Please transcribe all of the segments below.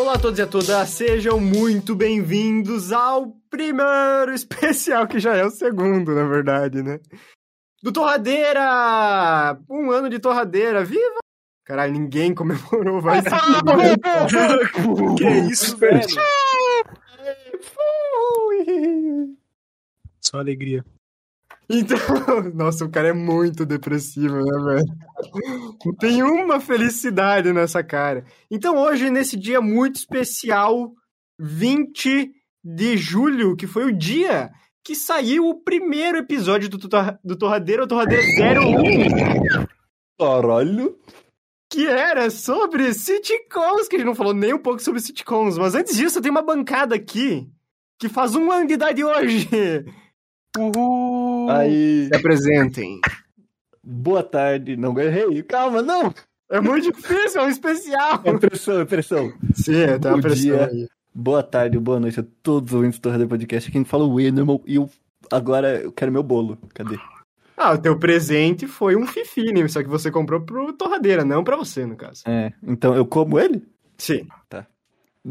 Olá a todos e a todas, sejam muito bem-vindos ao primeiro especial, que já é o segundo, na verdade, né? Do Torradeira! Um ano de Torradeira, viva! Caralho, ninguém comemorou, vai ser. que isso, velho? Só alegria. Então, nossa, o cara é muito depressivo, né, velho? Não tem uma felicidade nessa cara. Então, hoje, nesse dia muito especial, 20 de julho, que foi o dia que saiu o primeiro episódio do, do Torradeiro, Torradeiro 01. Caralho! Que era sobre sitcoms, que a gente não falou nem um pouco sobre sitcoms. Mas antes disso, tem uma bancada aqui que faz um ano de idade hoje. Uhul! Aí. Se apresentem. Boa tarde. Não errei. Calma, não! É muito difícil, é um especial. É pressão, é pressão. Sim, tem uma pressão dia. aí. Boa tarde, boa noite a todos os ouvintes do Torre Podcast. Aqui a gente fala o Enderman e eu agora eu quero meu bolo. Cadê? Ah, o teu presente foi um fifine, só que você comprou pro Torradeira, não pra você, no caso. É, então eu como ele? Sim. Tá.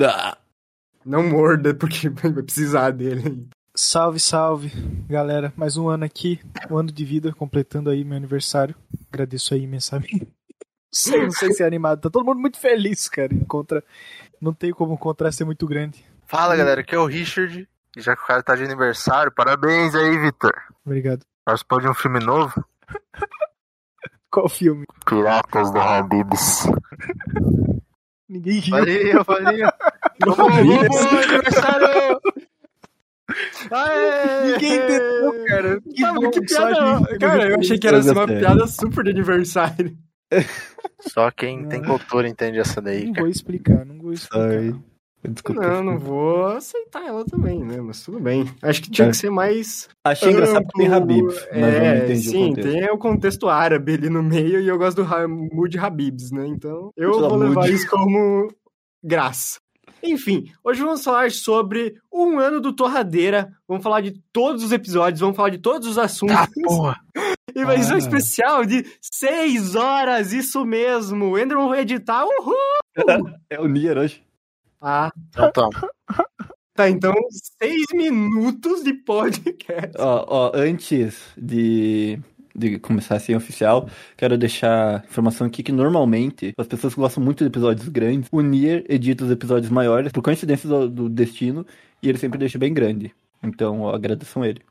Ah, Não morda, porque vai precisar dele. Salve, salve, galera. Mais um ano aqui, um ano de vida, completando aí meu aniversário. Agradeço aí imensamente. Sei, não sei se é animado. Tá todo mundo muito feliz, cara. Encontra... Não tem como o contraste ser muito grande. Fala galera, aqui é o Richard. E já que o cara tá de aniversário, parabéns aí, Vitor. Obrigado. Participou de um filme novo? Qual filme? Piratas da Habibs. Ninguém riu. Valeu, valeu. Vamos, aniversário! Aê! Ninguém entendeu, cara. Que Ah, mas bom, que piada, gente. cara, eu achei que era assim, uma piada super de aniversário. Só quem tem cultura entende essa daí, Não cara. vou explicar, não vou explicar. Desculpa. Não, não vou aceitar ela também, né? Mas tudo bem. Acho que tinha É. que ser mais. Achei engraçado que tem Habib, mas eu não É, entendi sim, o contexto. tem o contexto árabe ali no meio e eu gosto do Hamud Habibs, né? Então eu vou levar isso como graça. Enfim, hoje vamos falar sobre um ano do Torradeira. Vamos falar de todos os episódios, vamos falar de todos os assuntos. Ah, porra. E vai ser um Ah. especial de seis horas, isso mesmo. O Enderman vai editar, uhul! É o Nier hoje. Ah, Então toma. tá, então seis minutos de podcast. Ó, ó, antes de, de começar a ser oficial, quero deixar informação aqui que normalmente as pessoas que gostam muito de episódios grandes, o Nier edita os episódios maiores por coincidência do, do destino e ele sempre deixa bem grande. Então, ó, agradeçam ele.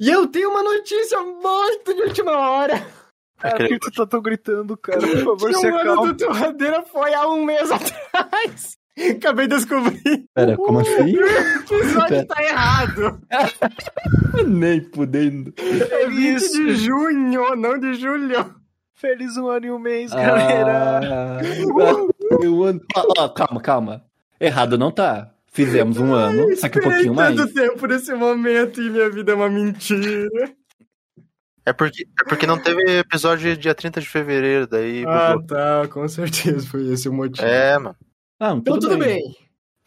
E eu tenho uma notícia muito de última hora. Cara, por que tu tá tão gritando, cara? Por favor, que se o ano acalma. do Torradeira foi há um mês atrás. Acabei de descobrir. Pera, como assim? O episódio tá errado. Nem podendo. É 20 Isso. de junho, não de julho. Feliz um ano e um mês, galera. Ah, ando- ó, ó, calma, calma. Errado não tá. Fizemos um ano, só que um pouquinho mais. tanto tempo nesse momento e minha vida é uma mentira. É porque, é porque não teve episódio dia 30 de fevereiro, daí. Ah, bugou. tá. Com certeza foi esse o motivo. É, mano. Não, Então tudo bem.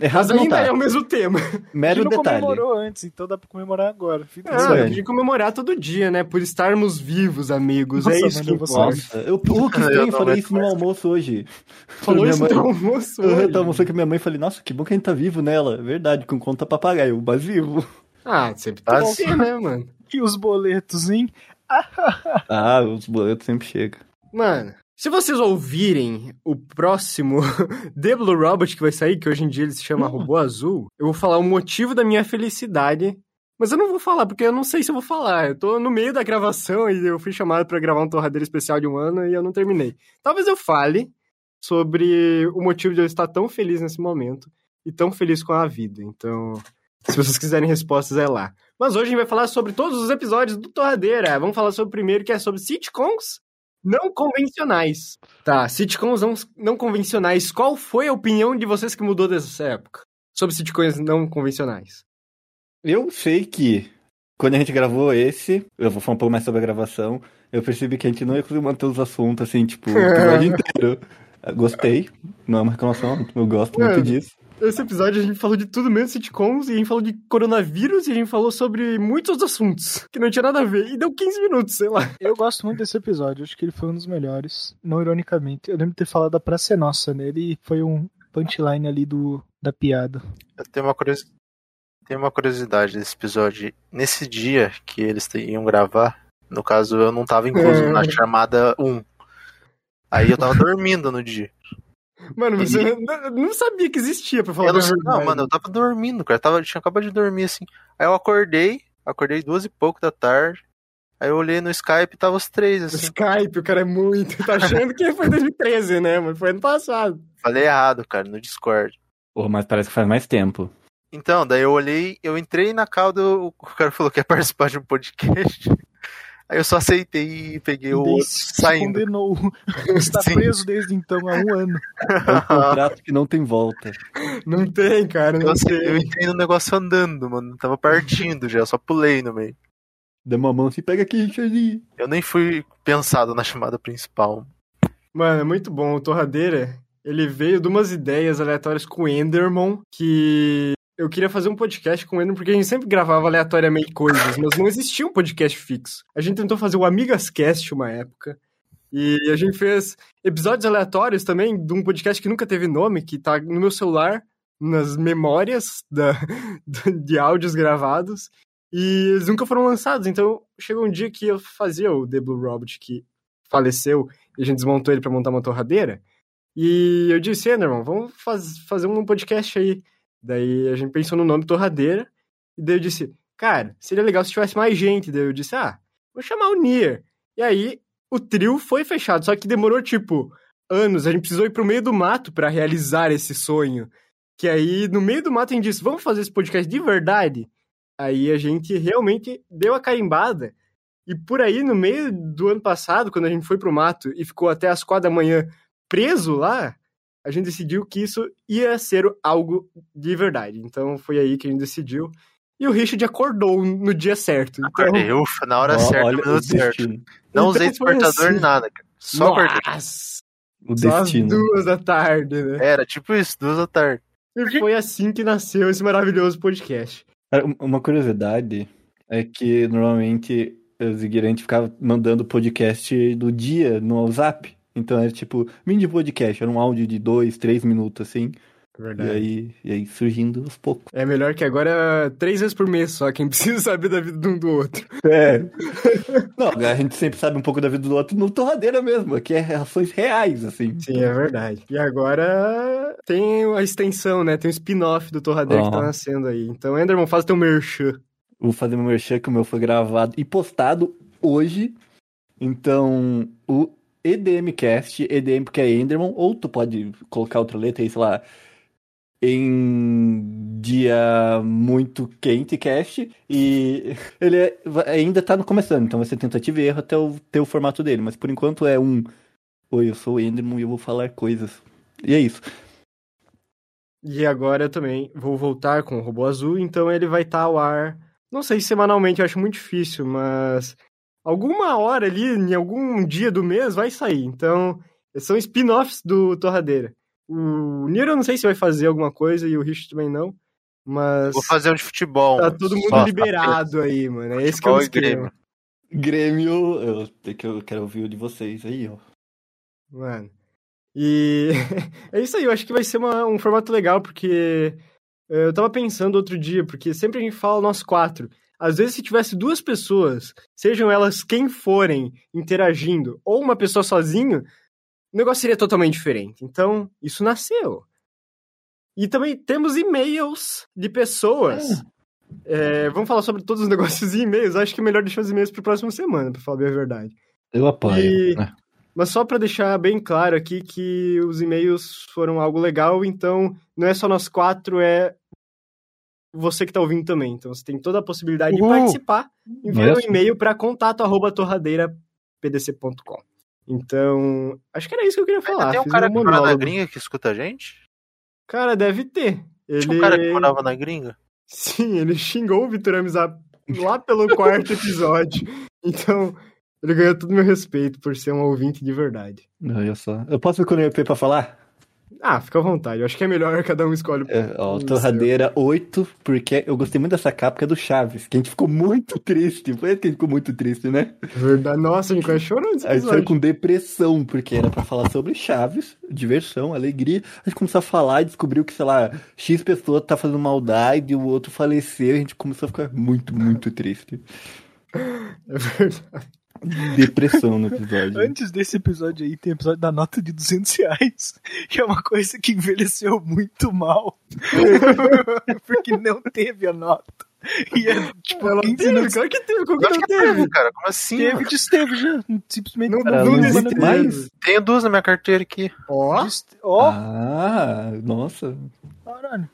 Mas Errado não ainda tá. é o mesmo tema. A gente Mero não detalhe. comemorou antes, então dá pra comemorar agora. Fica Ah, é. tem que comemorar todo dia, né? Por estarmos vivos, amigos. Nossa, é isso mano, que eu importa. Nossa, eu, oh, que Eu estranho, não falei isso no almoço hoje. Falou isso mãe- no almoço Eu hoje. tava almoçando com minha mãe e falei, nossa, que bom que a gente tá vivo nela. Verdade, com conta pra pagar. Eu, mas vivo. Ah, sempre tem Ah, que sim. ser, né, mano? E os boletos, hein? Ah, os boletos sempre chegam. Mano, se vocês ouvirem o próximo The Blue Robot que vai sair, que hoje em dia ele se chama Robô Azul, eu vou falar o motivo da minha felicidade. Mas eu não vou falar, porque eu não sei se eu vou falar. Eu tô no meio da gravação e eu fui chamado pra gravar um torradeiro especial de um ano e eu não terminei. Talvez eu fale sobre o motivo de eu estar tão feliz nesse momento e tão feliz com a vida. Então, se vocês quiserem respostas, é lá. Mas hoje a gente vai falar sobre todos os episódios do Torradeira. Vamos falar sobre o primeiro, que é sobre sitcoms não convencionais. Tá, sitcoms não, não convencionais. Qual foi a opinião de vocês que mudou dessa época? Sobre sitcoms não convencionais. Eu sei que quando a gente gravou esse, eu vou falar um pouco mais sobre a gravação, eu percebi que a gente não ia conseguir manter os assuntos, assim, tipo, o episódio inteiro. Gostei, não é uma reclamação, eu gosto muito disso. Esse episódio a gente falou de tudo menos sitcoms, e a gente falou de coronavírus, e a gente falou sobre muitos assuntos que não tinha nada a ver. E deu 15 minutos, sei lá. Eu gosto muito desse episódio, acho que ele foi um dos melhores. Não ironicamente. Eu lembro de ter falado da Praça é Nossa nele e foi um punchline ali do, da piada. Eu tenho uma, curiosi... tenho uma curiosidade desse episódio. Nesse dia que eles iam gravar, no caso eu não tava incluso na chamada 1. Aí eu tava dormindo no dia. Mano, você não, não sabia que existia pra falar Eu não, sei- mano, eu tava dormindo, cara. Eu tava, tinha acabado de dormir assim. Aí eu acordei, acordei duas e pouco da tarde. Aí eu olhei no Skype e tava os três, assim. Skype, o cara é muito. Tá achando que foi 2013, né, mano? Foi ano passado. Falei errado, cara, no Discord. Porra, mas parece que faz mais tempo. Então, daí eu olhei, eu entrei na cauda, o cara falou que ia participar de um podcast. Aí eu só aceitei e peguei o outro se saindo. condenou. Está Sim. preso desde então há um ano. É um contrato que não tem volta. Não tem, cara, não Eu, sei, eu tem. entrei no negócio andando, mano. Tava partindo já, só pulei no meio. Deu uma mão assim, pega aqui, Richardinho. Eu nem fui pensado na chamada principal. Mano, é muito bom. O Torradeira, ele veio de umas ideias aleatórias com o Enderman, que eu queria fazer um podcast com Enderman, porque a gente sempre gravava aleatoriamente coisas, mas não existia um podcast fixo. A gente tentou fazer o Amigas Cast uma época, e a gente fez episódios aleatórios também de um podcast que nunca teve nome, que tá no meu celular, nas memórias da, de áudios gravados, e eles nunca foram lançados. Então chegou um dia que eu fazia o The Blue Robot, que faleceu, e a gente desmontou ele pra montar uma torradeira. E eu disse, Enderman, vamos faz, fazer um podcast aí. Daí a gente pensou no nome Torradeira. E daí eu disse, cara, seria legal se tivesse mais gente. Daí eu disse, ah, vou chamar o Nier. E aí o trio foi fechado, só que demorou tipo anos. A gente precisou ir pro meio do mato pra realizar esse sonho. Que aí no meio do mato a gente disse, vamos fazer esse podcast de verdade. Aí a gente realmente deu a carimbada. E por aí, no meio do ano passado, quando a gente foi pro mato e ficou até as quatro da manhã preso lá, a gente decidiu que isso ia ser algo de verdade. Então foi aí que a gente decidiu. E o Richard acordou no dia certo. Então, Acordei, ufa, na hora Ó, certa, olha no minuto certo. destino. Não Então usei despertador assim. nem nada, cara. Só acordei. O só às destino. duas da tarde, né? Era tipo isso, duas da tarde. E foi assim que nasceu esse maravilhoso podcast. Um- Uma curiosidade é que normalmente o Zigueirante ficava mandando podcast do dia no WhatsApp. Então era tipo, mini podcast, era um áudio de dois, três minutos assim. E Verdade. aí, e aí surgindo aos poucos. É melhor que agora três vezes por mês só, quem precisa saber da vida de um do outro. É. Não, a gente sempre sabe um pouco da vida do outro no Torradeira mesmo, que é relações reais, assim. Sim, é verdade. E agora tem a extensão, né? Tem o spin-off do Torradeira que tá nascendo aí. Então, Enderman, faz teu merchan. Vou fazer meu merchan, que o meu foi gravado e postado hoje. Então, o EDMcast, EDM porque é Enderman, ou tu pode colocar outra letra aí, sei lá, em dia muito quente cast, e ele é- ainda tá no começando, então vai ser tentativa e erro até o, ter o formato dele, mas por enquanto é um, oi, eu sou o Enderman e eu vou falar coisas. E é isso. E agora eu também vou voltar com o Robô Azul, então ele vai estar ao ar, não sei se semanalmente, eu acho muito difícil, mas alguma hora ali, em algum dia do mês, vai sair. Então, são spin-offs do Torradeira. O Nier eu não sei se vai fazer alguma coisa e o Rich também não, mas Vou fazer um de futebol. tá todo mundo Só, liberado aí, mano. É esse que é o Futebol esquema. Grêmio. Grêmio, eu, que eu quero ouvir o de vocês aí, ó. Mano. E é isso aí, eu acho que vai ser uma- um formato legal, porque eh, eu tava pensando outro dia, porque sempre a gente fala nós quatro. Às vezes, se tivesse duas pessoas, sejam elas quem forem, interagindo, ou uma pessoa sozinho, o negócio seria totalmente diferente. Então, isso nasceu. E também temos e-mails de pessoas. Eh, vamos falar sobre todos os negócios e e-mails. Acho que é melhor deixar os e-mails para próxima semana, pra falar bem a verdade. Eu apoio. E- né? Mas só pra deixar bem claro aqui que os e-mails foram algo legal, então não é só nós quatro, é você que tá ouvindo também. Então você tem toda a possibilidade de Uhul. participar enviando um e-mail para contato@torradeirapdc.com. Então, acho que era isso que eu queria falar. Tem um Fiz cara um que mora na gringa que escuta a gente? Cara, deve ter. Ele... Tinha um cara que morava na gringa? Sim, ele xingou o Vitor Amizar lá pelo quarto episódio. Então, ele ganhou todo o meu respeito por ser um ouvinte de verdade. Olha só. Eu posso me conectar pra falar? Ah, fica à vontade. Eu acho que é melhor cada um escolhe. É, ó, torradeira 8, porque eu gostei muito dessa capa que é do Chaves, que a gente ficou muito triste. Foi que a gente ficou muito triste, né? Verdade. Nossa, a gente quase nesse A gente saiu episódio. com depressão, porque era pra falar sobre Chaves, diversão, alegria. A gente começou a falar e descobriu que, sei lá, X pessoa tá fazendo maldade e o outro faleceu. A gente começou a ficar muito, muito triste. É verdade. Depressão no episódio. Antes desse episódio aí, tem o episódio da nota de 200 reais, que é uma coisa que envelheceu muito mal. Porque não teve a nota. E é, tipo, Ela 15 teve, minutos. claro que teve. Como que não que teve? teve, cara. Como assim? Teve, mano? desteve já. Simplesmente. Não, Cara, não não existe mais. Tenho duas na minha carteira aqui. Ó, Deste- Ó, Ah, nossa. caralho.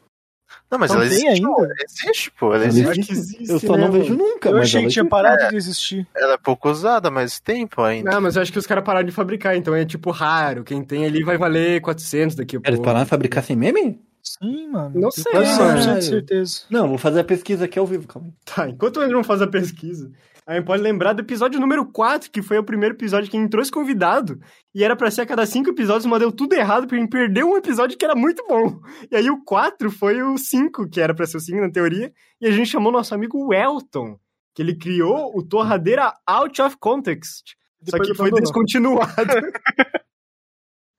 Não, mas Não ela existe. ainda? pô. Ela existe, pô. Ela Ela existe. existe, eu só né, não vejo mano? nunca, Eu mas achei que tinha parado de existir. Ela é pouco usada, mas tem, pô, ainda. Não, mas eu acho que os caras pararam de fabricar, então é tipo raro. Quem tem ali vai valer 400 daqui a Eles pouco. pararam de fabricar sem meme? Sim, mano. Não Tenho sei, mano. 100% de certeza. Não, vou fazer a pesquisa aqui ao vivo, calma. aí. Tá, enquanto o Andrew faz a pesquisa, a gente pode lembrar do episódio número 4, que foi o primeiro episódio que a gente trouxe convidado, e era pra ser a cada cinco episódios, mas deu tudo errado, porque a gente perdeu um episódio que era muito bom. E aí o 4 foi o 5, que era pra ser o 5 na teoria, e a gente chamou nosso amigo Welton, que ele criou o Torradeira Out of Context. Só Depois que foi descontinuado.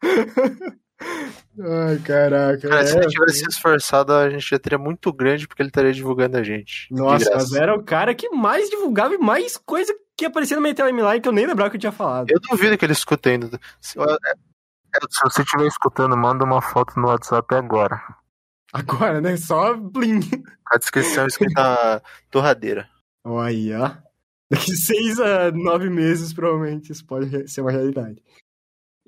Ai, caraca. Cara, se é. ele tivesse se esforçado, a gente já teria muito grande, porque ele estaria divulgando a gente. Nossa, mas era o cara que mais divulgava e mais coisa que aparecia na minha timeline que eu nem lembrava que eu tinha falado. Eu duvido que ele escuta ainda. Se, é, se você estiver escutando, manda uma foto no WhatsApp agora. Agora, né? Só blim. A descrição é escrita torradeira. Olha aí, ó. Daqui seis a nove meses, provavelmente, isso pode ser uma realidade.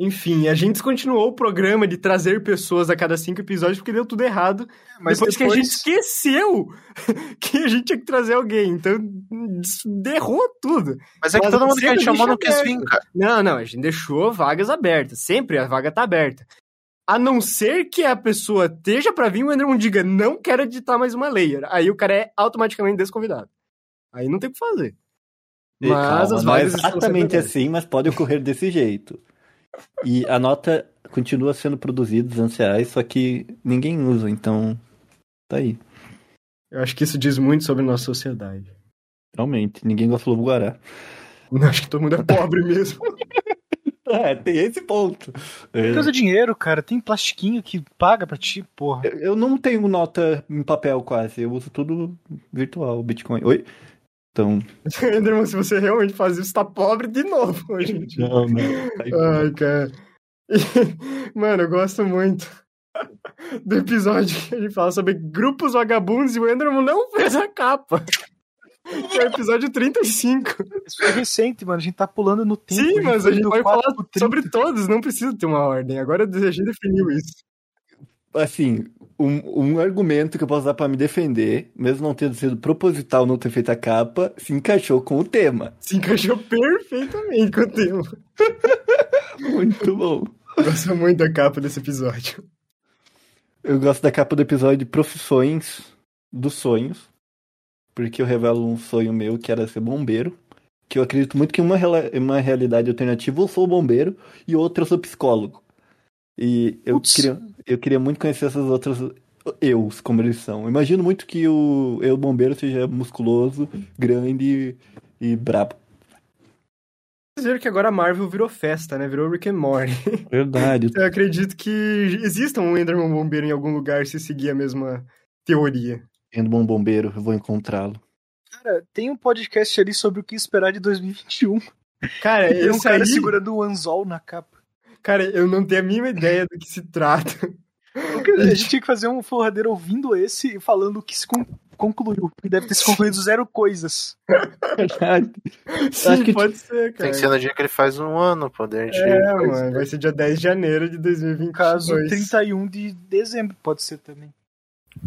Enfim, a gente descontinuou o programa de trazer pessoas a cada cinco episódios porque deu tudo errado. Mas depois, que a gente depois- esqueceu que a gente tinha que trazer alguém. Então, derrou tudo. Mas é que Mas todo mundo que a gente chamou não quis vir, cara. Não, não, a gente deixou vagas abertas. Sempre a vaga tá aberta. A não ser que a pessoa esteja pra vir, o Enderman diga, não quero editar mais uma layer. Aí o cara é automaticamente desconvidado. Aí não tem o que fazer. E Mas calma, as não é exatamente assim, mas pode ocorrer desse jeito. E a nota continua sendo produzida 200 reais, só que ninguém usa, então tá aí. Eu acho que isso diz muito sobre nossa sociedade. Realmente, ninguém gosta do Lobo Guará. Eu acho que todo mundo é pobre mesmo. É, tem esse ponto. É, Usa dinheiro, cara. Tem plastiquinho que paga pra ti, porra. Eu eu não tenho nota em papel quase, eu uso tudo virtual, Bitcoin. Oi? Então. Enderman, se você realmente faz isso, tá pobre de novo hoje em dia. Não, não. Ai, cara. Mano, eu gosto muito do episódio que a gente fala sobre grupos vagabundos e o Enderman não fez a capa. Que é o episódio 35. Isso foi recente, mano. A gente tá pulando no tempo. Sim, mas a gente vai 4 falar pro 30. sobre todos, não precisa ter uma ordem. Agora a gente definiu isso. Assim, um, um argumento que eu posso dar pra me defender, mesmo não tendo sido proposital não ter feito a capa, se encaixou com o tema. Se encaixou perfeitamente com o tema. Muito bom. Gosto muito da capa desse episódio. Eu gosto da capa do episódio de Profissões dos Sonhos, porque eu revelo um sonho meu que era ser bombeiro, que eu acredito muito que em uma, uma realidade alternativa eu sou bombeiro e outra eu sou psicólogo. E eu queria, eu queria muito conhecer essas outras eus, como eles são. Imagino muito que o eu bombeiro seja musculoso, grande e brabo. Vocês viram que agora a Marvel virou festa, né? Virou Rick and Morty. Verdade. Eu acredito que exista um Enderman bombeiro em algum lugar se seguir a mesma teoria. Bom bombeiro, eu vou encontrá-lo. Cara, tem um podcast ali sobre o que esperar de 2021. Cara, Tem um esse cara aí, segurando o anzol na capa. Cara, eu não tenho a mínima ideia do que se trata. A gente tinha que fazer um forradeiro ouvindo esse e falando o que se con- concluiu. E deve ter se concluído zero coisas. Verdade. Sim, que- pode ser, Tem cara. que ser no dia que ele faz um ano, pô. daí gente É, mano, vai ser dia 10 de janeiro de 2022. No caso, 31 de dezembro pode ser também.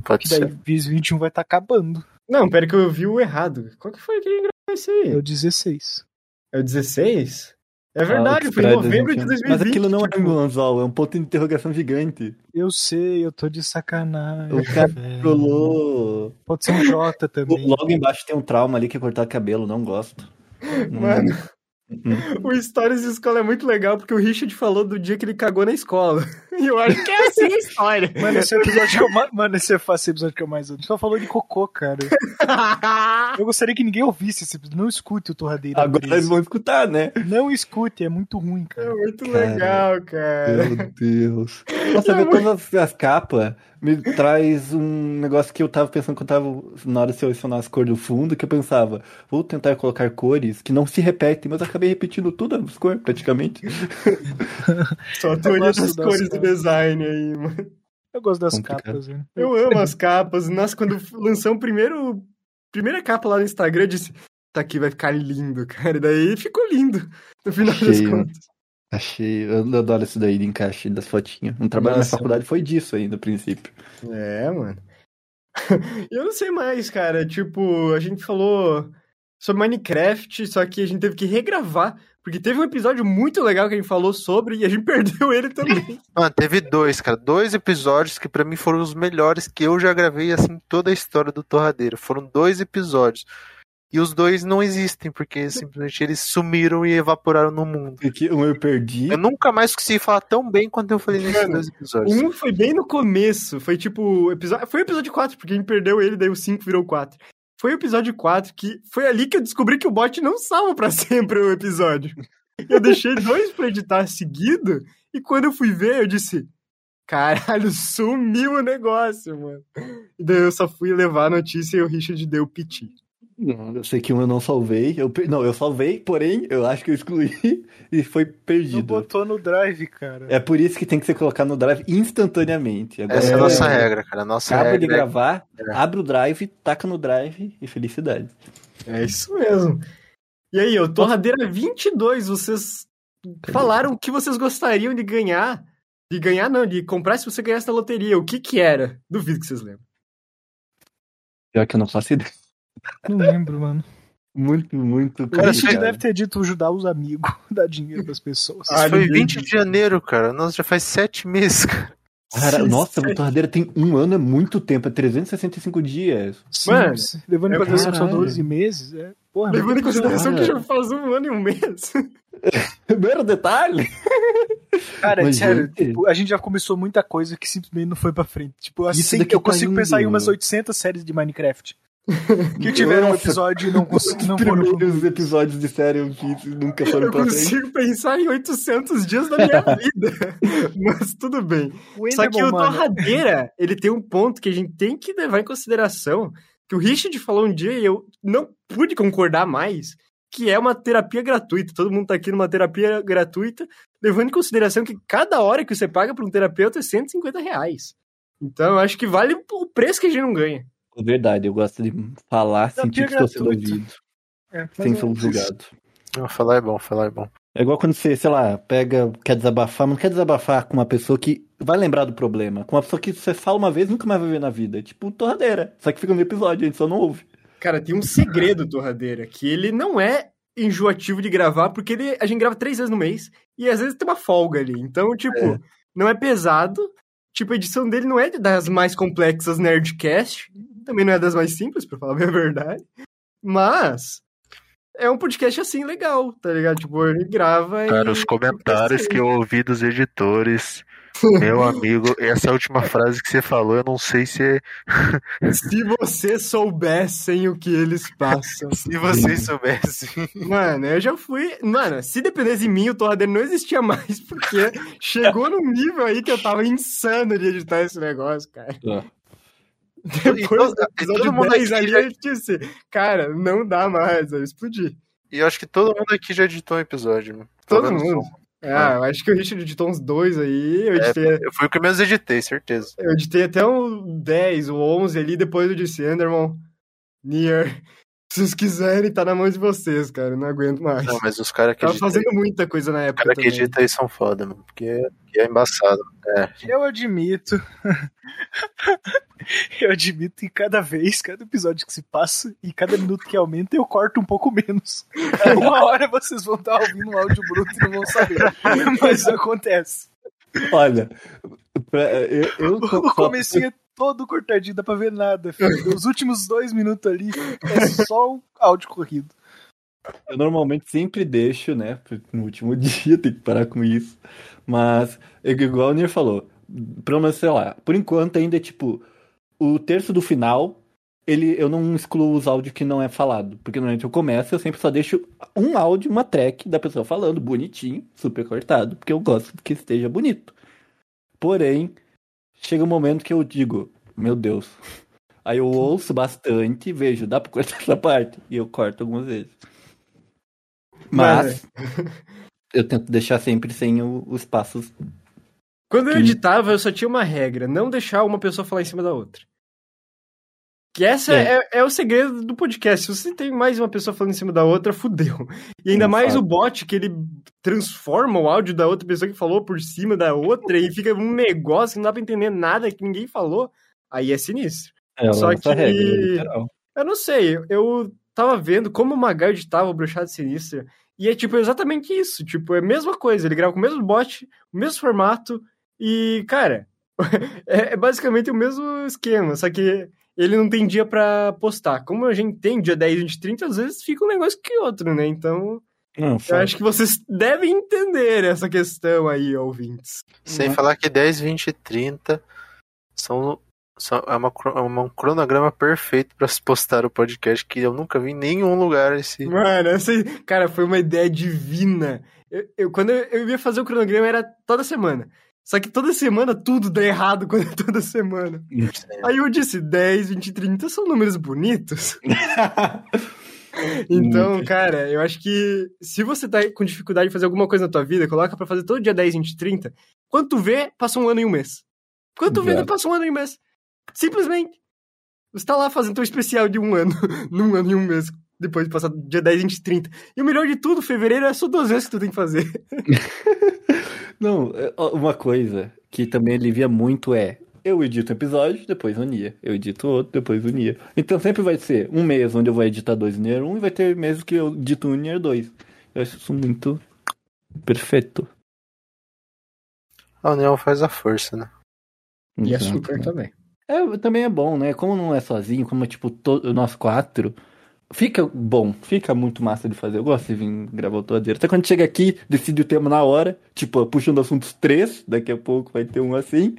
Pode Que daí ser. 2021 vai estar acabando. Não, pera que eu vi o errado. Qual que foi que ele gravou isso aí? É o 16. É o 16? É Ah, verdade, que foi em novembro de 2021. 2020. Mas aquilo não é tipo, um anzol, é um ponto de interrogação gigante. Eu sei, eu tô de sacanagem. O cara velho. Trollou. Pode ser um J também. Logo embaixo tem um trauma ali que é cortar cabelo, não gosto. Mano, Hum. o Stories de escola é muito legal porque o Richard falou do dia que ele cagou na escola. E eu acho que é assim a história. Mano, esse é o episódio que eu mais. Mano, esse é fácil episódio que eu mais amo. Só falou de cocô, cara. Eu gostaria que ninguém ouvisse esse episódio. Não escute o Torradeira. Agora eles vão escutar, né? Não escute, é muito ruim, É cara. muito Cara, legal, cara. Meu Deus. Nossa, ver todas as, as capas me traz um negócio que eu tava pensando que eu tava na hora de selecionar as cores do fundo, que eu pensava, vou tentar colocar cores que não se repetem, mas eu acabei repetindo tudo as cores, praticamente. Só a teoria gosto das das cores do. Design aí, mano. Eu gosto das Complicado. capas, né? Eu amo as capas. Nossa, quando lançou o primeiro. Primeira capa lá no Instagram, eu disse. Tá aqui, vai ficar lindo, cara. E daí ficou lindo. No final das Cheio. contas. Achei, eu adoro isso daí de encaixe das fotinhas. Um trabalho na Nossa. faculdade foi disso aí no princípio. É, mano. eu não sei mais, cara. Tipo, a gente falou sobre Minecraft, só que a gente teve que regravar. Porque teve um episódio muito legal que a gente falou sobre e a gente perdeu ele também. Mano, teve dois, cara. Dois episódios que pra mim foram os melhores que eu já gravei, assim, toda a história do Torradeiro. Foram dois episódios. E os dois não existem, porque simplesmente eles sumiram e evaporaram no mundo. Porque um eu perdi. Eu nunca mais consegui falar tão bem quanto eu falei nesses dois episódios. Um foi bem no começo. Foi tipo. Episódio... Foi o episódio 4, porque a gente perdeu ele, daí o 5 virou 4. Foi o episódio 4 que foi ali que eu descobri que o bot não salva pra sempre o episódio. Eu deixei dois pra editar seguido, e quando eu fui ver, eu disse. Caralho, sumiu o negócio, mano. E daí eu só fui levar a notícia e o Richard deu piti. Não, eu sei que um eu não salvei. Eu, per- não, eu salvei, porém, eu acho que eu excluí e foi Não perdido. botou no drive, cara. É por isso que tem que ser colocado no drive instantaneamente. Agora, Essa é a É. nossa regra, cara. A nossa Acaba de regra é gravar, É. abre o drive, taca no drive e felicidade. É isso mesmo. E aí, ô, Torradeira 22, vocês falaram o que vocês gostariam de ganhar. De ganhar, não, de comprar se você ganhasse na loteria. O que que era? Duvido que vocês lembram. Pior que eu não faço ideia. Não lembro, mano. Muito, muito Cara, isso você deve ter dito ajudar os amigos, dar dinheiro pras pessoas. Ah, foi ninguém- 20 de janeiro, cara. Nossa, já faz sete meses, cara. Cara, Sim, nossa, o Torradeira tem um ano, é muito tempo, é 365 dias. Sim, Mano, levando em é consideração que são caralho. 12 meses, é. Porra, Levando em consideração que já faz um ano e um mês. Primeiro detalhe. Cara, Mas, sério, gente- tipo, a gente já começou muita coisa que simplesmente não foi pra frente. Tipo, assim, daqui eu consigo pensar em umas 800 séries de Minecraft. Que tiveram um Nossa. episódio e não, cons- Os não foram. primeiros episódios de série eu fiz, nunca foram Eu pra frente. consigo pensar em 800 dias da minha vida. Mas tudo bem. O Só que o mano, Torradeira, ele tem um ponto que a gente tem que levar em consideração, que o Richard falou um dia e eu não pude concordar mais, que é uma terapia gratuita. Todo mundo tá aqui numa terapia gratuita, levando em consideração que cada hora que você paga para um terapeuta é 150 reais. Então, eu acho que vale o preço que a gente não ganha. É Verdade, eu gosto de falar, Terapia sentir que estou sendo gratuita. ouvido, é, sem ser é- julgado. Não, falar é bom, falar é bom. É igual quando você, sei lá, pega, quer desabafar, mas não quer desabafar com uma pessoa que vai lembrar do problema. Com uma pessoa que você fala uma vez nunca mais vai ver na vida. Tipo, torradeira. Só que fica no episódio, a gente só não ouve. Cara, tem um segredo, Torradeira, que ele não é enjoativo de gravar, porque ele, a gente grava três vezes no mês e às vezes tem uma folga ali. Então, tipo, não é pesado. Tipo, a edição dele não é das mais complexas Nerdcast, também não é das mais simples, pra falar bem a verdade. Mas é um podcast assim legal, tá ligado? Tipo, ele grava Cara, e... os comentários que eu ouvi dos editores, meu amigo, essa última frase que você falou, eu não sei se é Se vocês soubessem o que eles passam. se vocês soubessem. Mano, eu já fui. Mano, se dependesse de mim, o Torradeiro não existia mais, porque chegou num nível aí que eu tava insano de editar esse negócio, cara. E Depois todo- do episódio todo mundo 10 aqui ali, já- eu disse, cara, não dá mais, eu explodi. E eu acho que todo mundo aqui já editou um episódio. né? Todo mundo. Ah, eu acho que o Richard editou uns dois aí, eu editei, Eu fui o que menos editei, certeza. eu editei até um 10, o 11 ali, depois eu disse, Enderman, Nier, se vocês quiserem, tá na mão de vocês, cara, eu não aguento mais. Não, mas os caras que Tava editam, fazendo muita coisa na os época cara que também. edita aí são foda, mano. Porque que é embaçado. Eu admito. eu admito que cada vez, cada episódio que se passa e cada minuto que aumenta, eu corto um pouco menos. Uma hora vocês vão estar ouvindo um áudio bruto e não vão saber. Mas acontece. Olha, pra- eu, eu O comecinho é todo cortadinho, dá pra ver nada, filho. Os últimos dois minutos ali é só um áudio corrido. Eu normalmente sempre deixo, né? No último dia, tem que parar com isso. Mas, igual o Nir falou, pelo menos, sei lá, por enquanto ainda é tipo, o terço do final, ele, eu não excluo os áudios que não é falado. Porque normalmente eu começo, eu sempre só deixo um áudio, uma track da pessoa falando, bonitinho, super cortado, porque eu gosto que esteja bonito. Porém, chega um momento que eu digo, meu Deus. Aí eu ouço bastante, vejo, dá pra cortar essa parte? E eu corto algumas vezes. Mas eu tento deixar sempre sem o- os passos. Quando eu Que- editava, eu só tinha uma regra: não deixar uma pessoa falar em cima da outra. Que essa É. é, é o segredo do podcast. Se você tem mais uma pessoa falando em cima da outra, fudeu. E ainda Não mais sabe. o bot, que ele transforma o áudio da outra pessoa que falou por cima da outra e fica um negócio que não dá pra entender nada que ninguém falou. Aí é sinistro. É Só que- regra, literal. Eu não sei, eu tava vendo como o Magal editava o Bruxado Sinistra, e é tipo exatamente isso, tipo, é a mesma coisa, ele grava com o mesmo bot, o mesmo formato, e, cara, é, é basicamente o mesmo esquema, só que ele não tem dia pra postar. Como a gente tem dia 10, 20, 30, às vezes fica um negócio que outro, né? Então, Não, eu acho que vocês devem entender essa questão aí, ouvintes. Sem Uhum. falar que 10, 20 e 30 são, são é, uma, é um cronograma perfeito pra se postar o podcast que eu nunca vi em nenhum lugar esse. Mano, essa, cara, foi uma ideia divina. Eu, eu- quando eu, eu ia fazer o cronograma era toda semana. Só que toda semana tudo dá errado quando é toda semana. Aí eu disse, 10, 20, 30 são números bonitos. Então, cara, eu acho que se você tá com dificuldade de fazer alguma coisa na tua vida, coloca pra fazer todo dia 10, 20, 30. Quando tu vê, passa um ano e um mês. Quando tu vê, Exato. passa um ano e um mês. Simplesmente. Você tá lá fazendo teu especial de um ano, num ano e um mês, depois de passar dia 10, 20, 30. E o melhor de tudo, fevereiro é só duas vezes que tu tem que fazer. Não, é, uma coisa que também alivia muito é eu edito um episódio, depois unia. Eu edito outro, depois unia. Então sempre vai ser um mês onde eu vou editar dois Nier 1 e vai ter meses que eu edito um Nier 2. Eu acho isso muito perfeito. A união faz a força, né? E é Exato, super também. É, também é bom, né? Como não é sozinho, como é tipo to- nós quatro, fica bom, fica muito massa de fazer. Eu gosto de vir gravar o toadeiro. Até quando chega aqui, decide o tema na hora, tipo, puxando assuntos três, daqui a pouco vai ter um assim.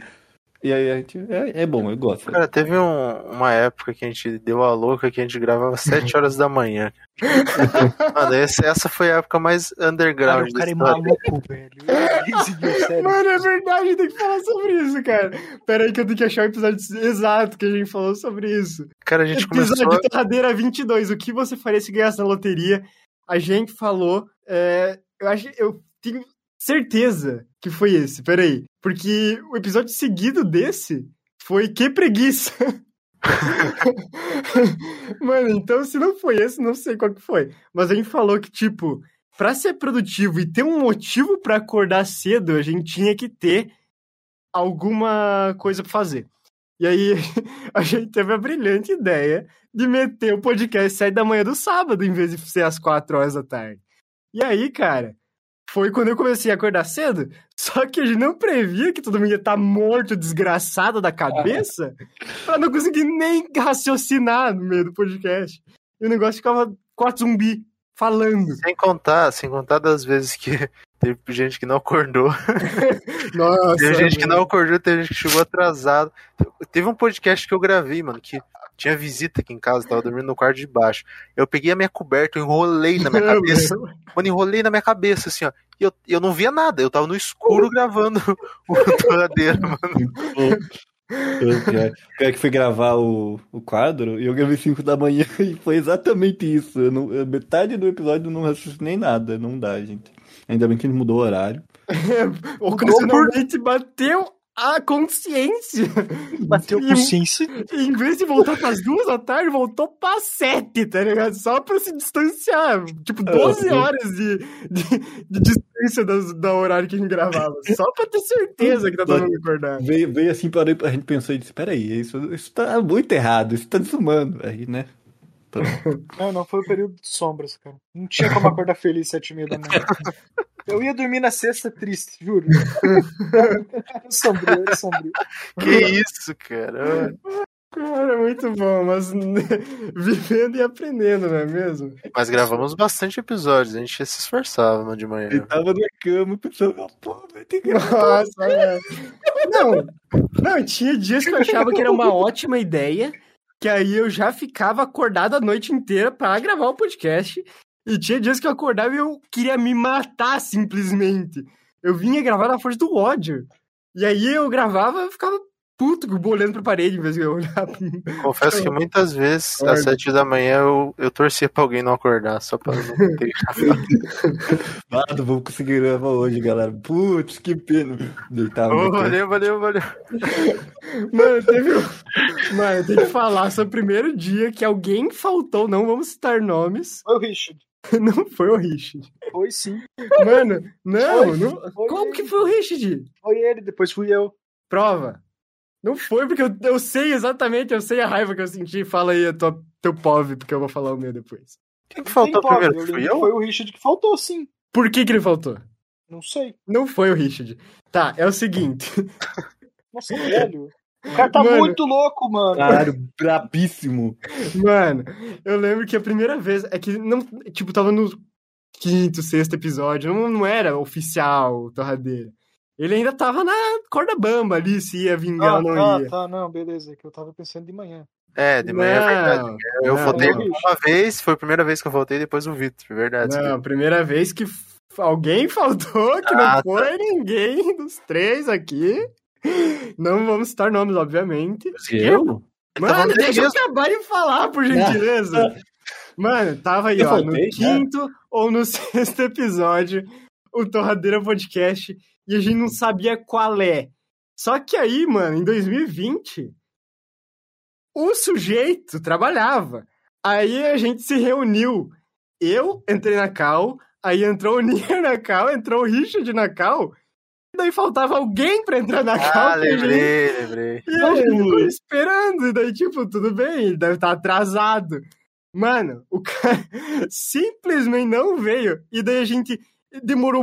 E aí a gente. É, é bom, eu gosto. Cara, teve um- uma época que a gente deu a louca que a gente gravava 7 horas da manhã. Mano, essa, essa foi a época mais Cara, underground o cara é maluco, velho. Mano, é verdade, tem que falar sobre isso, cara. Pera aí que eu tenho que achar o episódio exato que a gente falou sobre isso. Cara, a gente Episódio começou. de Torradeira 22, o que você faria se ganhasse na loteria? A gente falou, é, eu acho, eu tenho certeza que foi esse, peraí. Porque o episódio seguido desse foi Que Preguiça. Mano, então se não foi esse, não sei qual que foi. Mas a gente falou que, tipo, pra ser produtivo e ter um motivo pra acordar cedo, a gente tinha que ter alguma coisa pra fazer. E aí a gente teve a brilhante ideia de meter o podcast sair da manhã do sábado, em vez de ser às quatro horas da tarde. E aí, cara, foi quando eu comecei a acordar cedo, só que a gente não previa que todo mundo ia estar morto, desgraçado da cabeça, pra não conseguir nem raciocinar no meio do podcast. E o negócio ficava quatro zumbi falando. Sem contar, sem contar das vezes que teve gente que não acordou. Nossa, Teve gente que mano. não acordou, teve gente que chegou atrasado. Teve um podcast que eu gravei, mano, que tinha visita aqui em casa, tava dormindo no quarto de baixo. Eu peguei a minha coberta, eu enrolei na minha cabeça. Mano, enrolei na minha cabeça, assim, ó. E eu, eu não via nada, eu tava no escuro gravando o torradeiro, mano. Pior, que fui gravar o, o quadro e eu gravei 5 da manhã e foi exatamente isso. Eu não- metade do episódio eu não raciocinei nada. Não dá, gente. Ainda bem que ele mudou o horário. Ocasionalmente bateu a consciência. Bateu E- consciência. E em vez de voltar pras duas da tarde, voltou pra sete, tá ligado? Só pra se distanciar. Tipo, 12 Ah, horas de, de, de distância das, da horário que a gente gravava. Só pra ter certeza que tá todo mundo acordado. Veio, veio assim, parei, a gente pensou e disse: peraí, isso, isso tá muito errado, isso tá desumano. Aí, né? Pronto. Não, não, foi o período de sombras, cara. Não tinha como acordar feliz sete e meia da manhã. Eu ia dormir na sexta triste, juro. Sombrio, era sombrio. Que isso, cara. Cara, muito bom, mas vivendo e aprendendo, não é mesmo? Mas gravamos bastante episódios, a gente se esforçava mano, de manhã. Ele tava na cama pensando, pô, vai ter que gravar. Nossa, é. Não, não, tinha dias que eu achava que era uma ótima ideia, que aí eu já ficava acordado a noite inteira pra gravar o podcast. E tinha dias que eu acordava e eu queria me matar simplesmente. Eu vinha gravar na força do ódio. E aí eu gravava e ficava puto, olhando pra parede em vez de eu olhar. Confesso que muitas vezes, às sete da manhã, eu, eu torcia pra alguém não acordar, só pra não ter não vou conseguir gravar hoje, galera. Putz, que pena. Deitava. Na cama. valeu, valeu, valeu. Mano, teve. um- Mano, eu tenho que falar sobre o primeiro dia que alguém faltou, não vamos citar nomes. Foi o Richard. Não foi o Richard. Foi sim. Mano, não, Foi, não. foi Como ele. que foi o Richard? Foi ele, depois fui eu. Prova. Não foi, porque eu, eu sei exatamente, eu sei a raiva que eu senti. Fala aí a tua, teu POV, porque eu vou falar o meu depois. Quem que faltou Tem pobre, primeiro? Fui eu? Foi o Richard que faltou, sim. Por que que ele faltou? Não sei. Não foi o Richard. Tá, é o seguinte. Nossa, velho. O cara tá Mano. muito louco, mano. Caralho, brabíssimo. Mano, eu lembro que a primeira vez é que não, tipo, tava no quinto, sexto episódio, não, não era oficial o Torradeira. Ele ainda tava na corda bamba ali, se ia vingar Ah, ou não tá, ia. tá, não, beleza, que eu tava pensando de manhã. É, de manhã é verdade. Não, Eu não, votei não. uma vez, foi a primeira vez que eu votei, depois o Vitor, é verdade. Não, primeira vez que alguém faltou, que Ah, não tá. foi ninguém dos três aqui. Não vamos citar nomes, obviamente. Eu? Mano, deixa eu acabar de falar, por gentileza. Mano, tava aí, Eu ó, faltei, no já. quinto ou no sexto episódio, o Torradeira Podcast, e a gente não sabia qual é. Só que aí, mano, em 2020, o sujeito trabalhava. Aí a gente se reuniu. Eu entrei na Cal, aí entrou o Nier na Cal, entrou o Richard na Cal, daí faltava alguém pra entrar na Cal. Ah, gente- lembrei, lembrei. e a gente ficou esperando, e daí, tipo, tudo bem, ele deve estar atrasado. Mano, o cara simplesmente não veio. E daí a gente demorou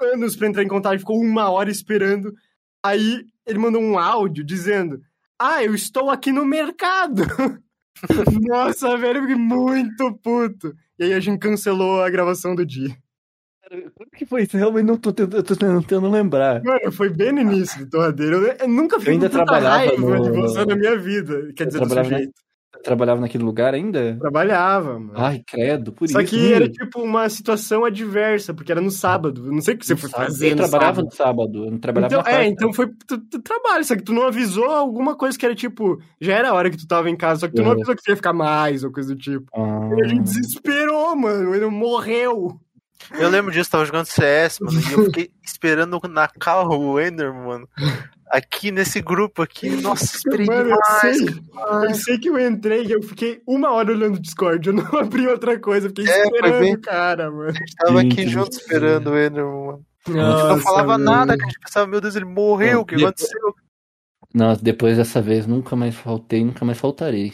anos pra entrar em contato, ficou uma hora esperando. Aí ele mandou um áudio dizendo: Ah, eu estou aqui no mercado. Nossa, velho, eu fiquei muito puto. E aí a gente cancelou a gravação do dia. Como que foi isso? Eu realmente não tô tentando, eu tô tentando lembrar. Mano, foi bem no início do Torradeiro. Eu, eu nunca fiz ainda tanta trabalhava raiva de no- você na minha vida. Quer Eu dizer, do trabalhava, na- trabalhava naquele lugar ainda? Trabalhava, mano. Ai, credo, por Só isso. que hum. era tipo uma situação adversa, porque era no sábado. Eu não sei o que você No foi sábado. fazer Eu no trabalhava sábado. no sábado, eu não trabalhava Então, na é, então foi tu, tu trabalho, só que tu não avisou alguma coisa que era tipo, já era a hora que tu tava em casa, só que tu não Uhum. avisou que tu ia ficar mais ou coisa do tipo. Ah, E a gente desesperou, mano, ele morreu. Eu lembro disso, tava jogando CS, mano, e eu fiquei esperando na cal o Ender, mano. Aqui nesse grupo aqui, nossa, esperei Mano, eu demais. sei, eu sei que eu entrei e eu fiquei uma hora olhando o Discord, eu não abri outra coisa, eu fiquei É, esperando bem- o cara, mano. A gente tava aqui Gente, junto esperando o Ender, mano. A gente Nossa, não falava mano. nada, que a gente pensava, meu Deus, ele morreu, o que Depois- aconteceu? Nossa, depois dessa vez nunca mais faltei, nunca mais faltarei.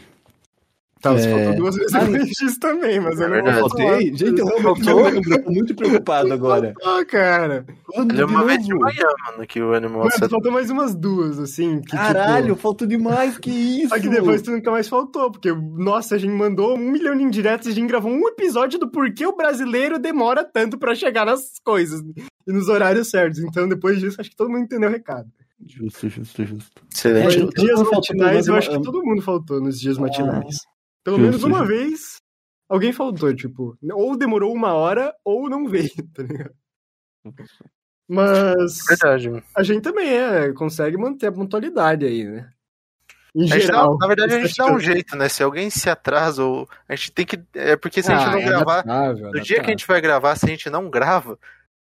Tá, você É. faltou duas vezes depois disso também, mas eu É não falar. Gente, eu realmente não lembro, eu tô muito preocupado agora. Faltou, cara. Quando Ele é de uma vez de novo? manhã, mano, que o Animal Mano, faltou mais umas duas, assim. Que, Caralho, Tipo, faltou demais, que isso? só que depois tu nunca mais faltou, porque, nossa, a gente mandou um milhão de indiretas e a gente gravou um episódio do porquê o brasileiro demora tanto pra chegar nas coisas e nos horários certos. Então, depois disso, acho que todo mundo entendeu o recado. Justo, justo, justo. Excelente. Mas dias matinais, eu acho que todo mundo faltou nos dias matinais. Pelo justo, menos uma justo. vez, alguém faltou, tipo, ou demorou uma hora, ou não veio, tá ligado? Mas Verdade, a gente também é, consegue manter a pontualidade aí, né? Em A gente dá- geral. na verdade, a gente dá um jeito, né? Se alguém se atrasa, ou a gente tem que. É porque se a gente Ah, não é gravar. adaptável, No dia que a gente vai gravar, se a gente não grava,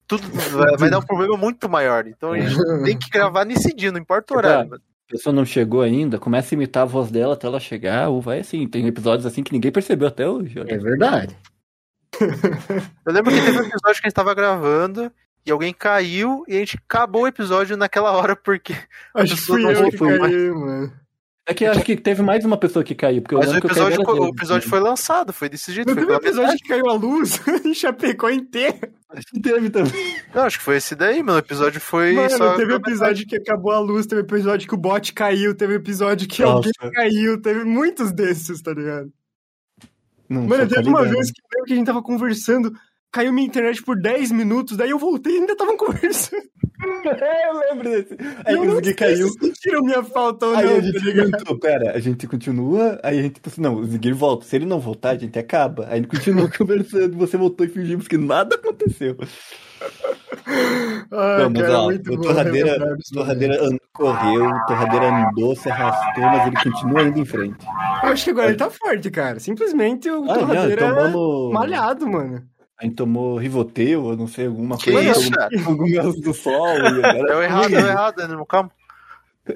tudo vai, vai dar um problema muito maior. Então a gente tem que gravar nesse dia, não importa o horário. A pessoa não chegou ainda, começa a imitar a voz dela até ela chegar, ou vai assim. Tem episódios assim que ninguém percebeu até hoje. olha. É verdade. Eu lembro que teve um episódio que a gente tava gravando e alguém caiu e a gente acabou o episódio naquela hora porque. Acho que fui eu que caí, mano. É que eu acho que teve mais uma pessoa que caiu, porque eu Mas o episódio, o episódio né? foi lançado, foi desse jeito. Não Foi teve um pela episódio que caiu a luz em Chapecó que teve também. Não, acho que foi esse daí, meu. O episódio foi Mano, só. teve episódio que acabou a luz, teve episódio que o bot caiu, teve episódio que Nossa. alguém caiu, teve muitos desses, tá ligado? Não, Mano, teve uma vez que eu lembro que a gente tava conversando, caiu minha internet por 10 minutos, daí eu voltei e ainda estavam conversando. É, eu lembro desse. Aí eu o não sei caiu. se sentiram minha falta ou Aí não, a tá gente perguntou, pera, a gente continua, aí a gente tipo assim, não, o Ziggy volta. Se ele não voltar, a gente acaba. Aí ele continuou conversando, você voltou e fingimos que nada aconteceu. Ah, não, mas cara, ó, muito o bom Torradeira, disso. torradeira correu, o Torradeira andou, se arrastou, mas ele continua indo em frente. Eu acho que agora ele tá forte, cara. Simplesmente o Ah, não, Torradeira é tomamos. malhado, mano. A gente tomou Rivotril, eu não sei, alguma Que coisa. isso? Cogumelos do sol. e É o errado, é o errado, né? Calma.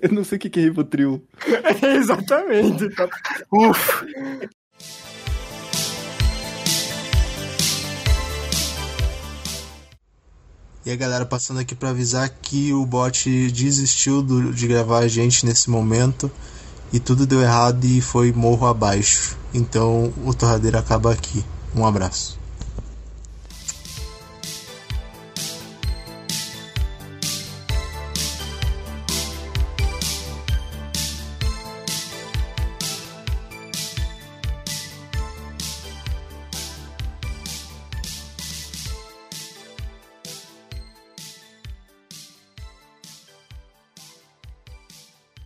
Eu não sei o que que é Rivotril. Exatamente. Ufa. E a galera passando aqui para avisar que o bot desistiu do- de gravar a gente nesse momento e tudo deu errado e foi morro abaixo. Então o torradeiro acaba aqui. Um abraço.